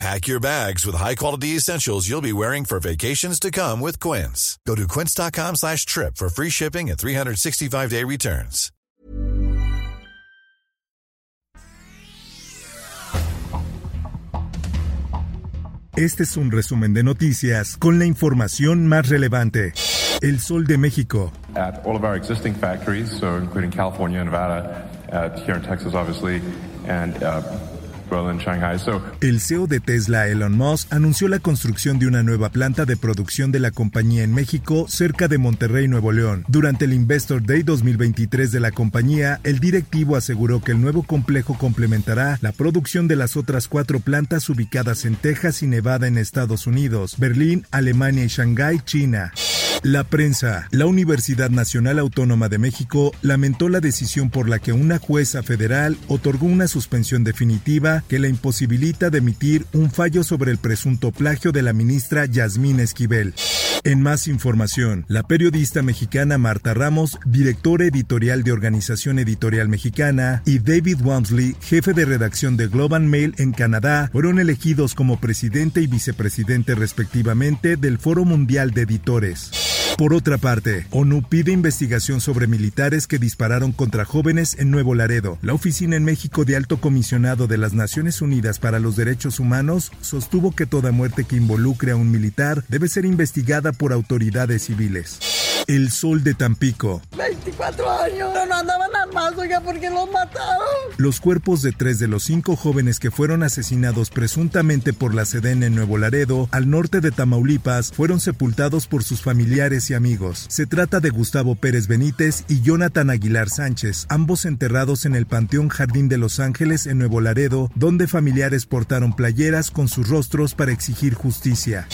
Pack your bags with high-quality essentials you'll be wearing for vacations to come with Quince. Go to quince.com slash trip for free shipping and 365-day returns. Este es un resumen de noticias con la información más relevante. El Sol de México. At all of our existing factories, so including California, Nevada, uh, here in Texas, obviously, and uh, el CEO de Tesla, Elon Musk, anunció la construcción de una nueva planta de producción de la compañía en México, cerca de Monterrey, Nuevo León. Durante el Investor Day 2023 de la compañía, el directivo aseguró que el nuevo complejo complementará la producción de las otras cuatro plantas ubicadas en Texas y Nevada en Estados Unidos, Berlín, Alemania y Shanghái, China. La prensa. La Universidad Nacional Autónoma de México lamentó la decisión por la que una jueza federal otorgó una suspensión definitiva que la imposibilita de emitir un fallo sobre el presunto plagio de la ministra Yasmín Esquivel. En más información, la periodista mexicana Marta Ramos, directora editorial de Organización Editorial Mexicana, y David Wamsley, jefe de redacción de Global Mail en Canadá, fueron elegidos como presidente y vicepresidente respectivamente del Foro Mundial de Editores. Por otra parte, ONU pide investigación sobre militares que dispararon contra jóvenes en Nuevo Laredo. La Oficina en México de Alto Comisionado de las Naciones Unidas para los Derechos Humanos sostuvo que toda muerte que involucre a un militar debe ser investigada por autoridades civiles. El Sol de Tampico. 24 años, no andaban armados, oiga, porque los mataron. Los cuerpos de tres de los cinco jóvenes que fueron asesinados presuntamente por la SEDEN en Nuevo Laredo, al norte de Tamaulipas, fueron sepultados por sus familiares y amigos. Se trata de Gustavo Pérez Benítez y Jonathan Aguilar Sánchez, ambos enterrados en el Panteón Jardín de Los Ángeles en Nuevo Laredo, donde familiares portaron playeras con sus rostros para exigir justicia.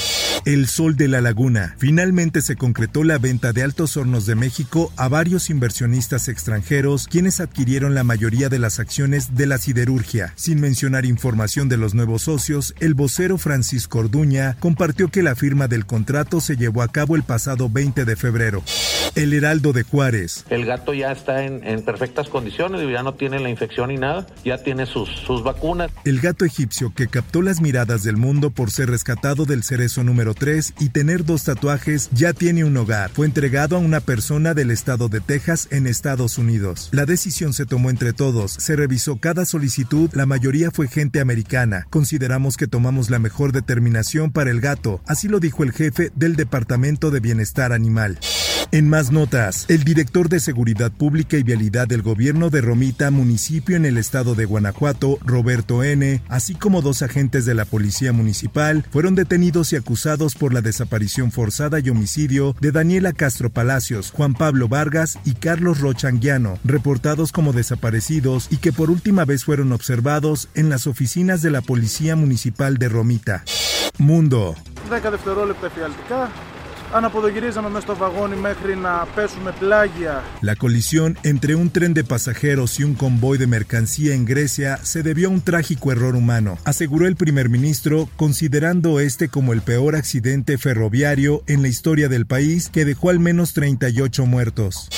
El Sol de la Laguna. Finalmente se concretó la venta de Altos Hornos de México a varios inversionistas extranjeros, quienes adquirieron la mayoría de las acciones de la siderurgia. Sin mencionar información de los nuevos socios, el vocero Francisco Orduña compartió que la firma del contrato se llevó a cabo el pasado 20 de febrero. El Heraldo de Juárez. El gato ya está en, perfectas condiciones, ya no tiene la infección ni nada, ya tiene sus, sus vacunas. El gato egipcio que captó las miradas del mundo por ser rescatado del cerezo número 3 y tener dos tatuajes ya tiene un hogar. Fue entregado a una persona del estado de Texas en Estados Unidos. La decisión se tomó entre todos, se revisó cada solicitud, la mayoría fue gente americana. Consideramos que tomamos la mejor determinación para el gato, así lo dijo el jefe del Departamento de Bienestar Animal. En más notas, el director de Seguridad Pública y Vialidad del gobierno de Romita, municipio en el estado de Guanajuato, Roberto N., así como dos agentes de la Policía Municipal, fueron detenidos y acusados por la desaparición forzada y homicidio de Daniela Castro Palacios, Juan Pablo Vargas y Carlos Rochanguiano, reportados como desaparecidos y que por última vez fueron observados en las oficinas de la Policía Municipal de Romita. Mundo. La colisión entre un tren de pasajeros y un convoy de mercancía en Grecia se debió a un trágico error humano, aseguró el primer ministro, considerando este como el peor accidente ferroviario en la historia del país que dejó al menos 38 muertos.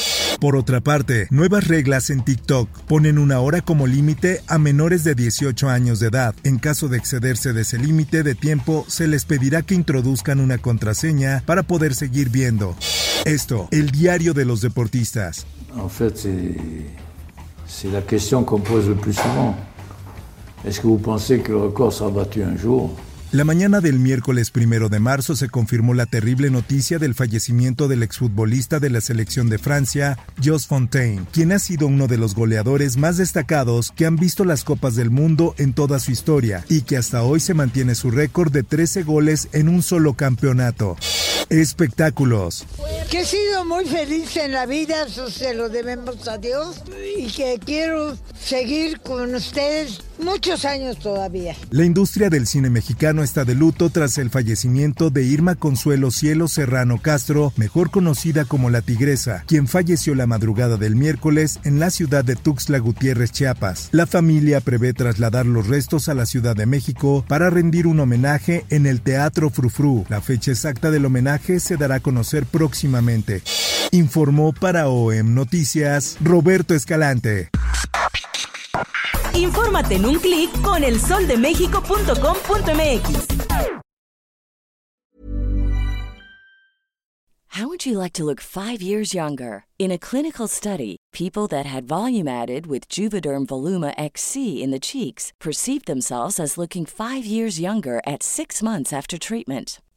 Por otra parte, nuevas reglas en TikTok ponen una hora como límite a menores de 18 años de edad. En caso de excederse de ese límite de tiempo, se les pedirá que introduzcan una contraseña para poder seguir viendo. Esto, el diario de los deportistas. En fait, c'est la question qu'on pose le plus souvent. Est-ce que vous pensez que le record sera battu un jour la mañana del miércoles primero de marzo se confirmó la terrible noticia del fallecimiento del exfutbolista de la selección de Francia, Jos Fontaine, quien ha sido uno de los goleadores más destacados que han visto las Copas del Mundo en toda su historia y que hasta hoy se mantiene su récord de 13 goles en un solo campeonato. Espectáculos. Que he sido muy feliz en la vida, eso se lo debemos a Dios. Y que quiero seguir con ustedes muchos años todavía. La industria del cine mexicano está de luto tras el fallecimiento de Irma Consuelo Cielo Serrano Castro, mejor conocida como La Tigresa, quien falleció la madrugada del miércoles en la ciudad de Tuxtla Gutiérrez, Chiapas. La familia prevé trasladar los restos a la Ciudad de México para rendir un homenaje en el Teatro Frufru. La fecha exacta del homenaje se dará a conocer próximamente. Informó para OEM Noticias Roberto Escalante. Infórmate en un clic con elsoldemexico.com.mx. How would you like to look 5 years younger? In a clinical study, people that had volume added with Juvederm Voluma XC in the cheeks perceived themselves as looking 5 years younger at 6 months after treatment.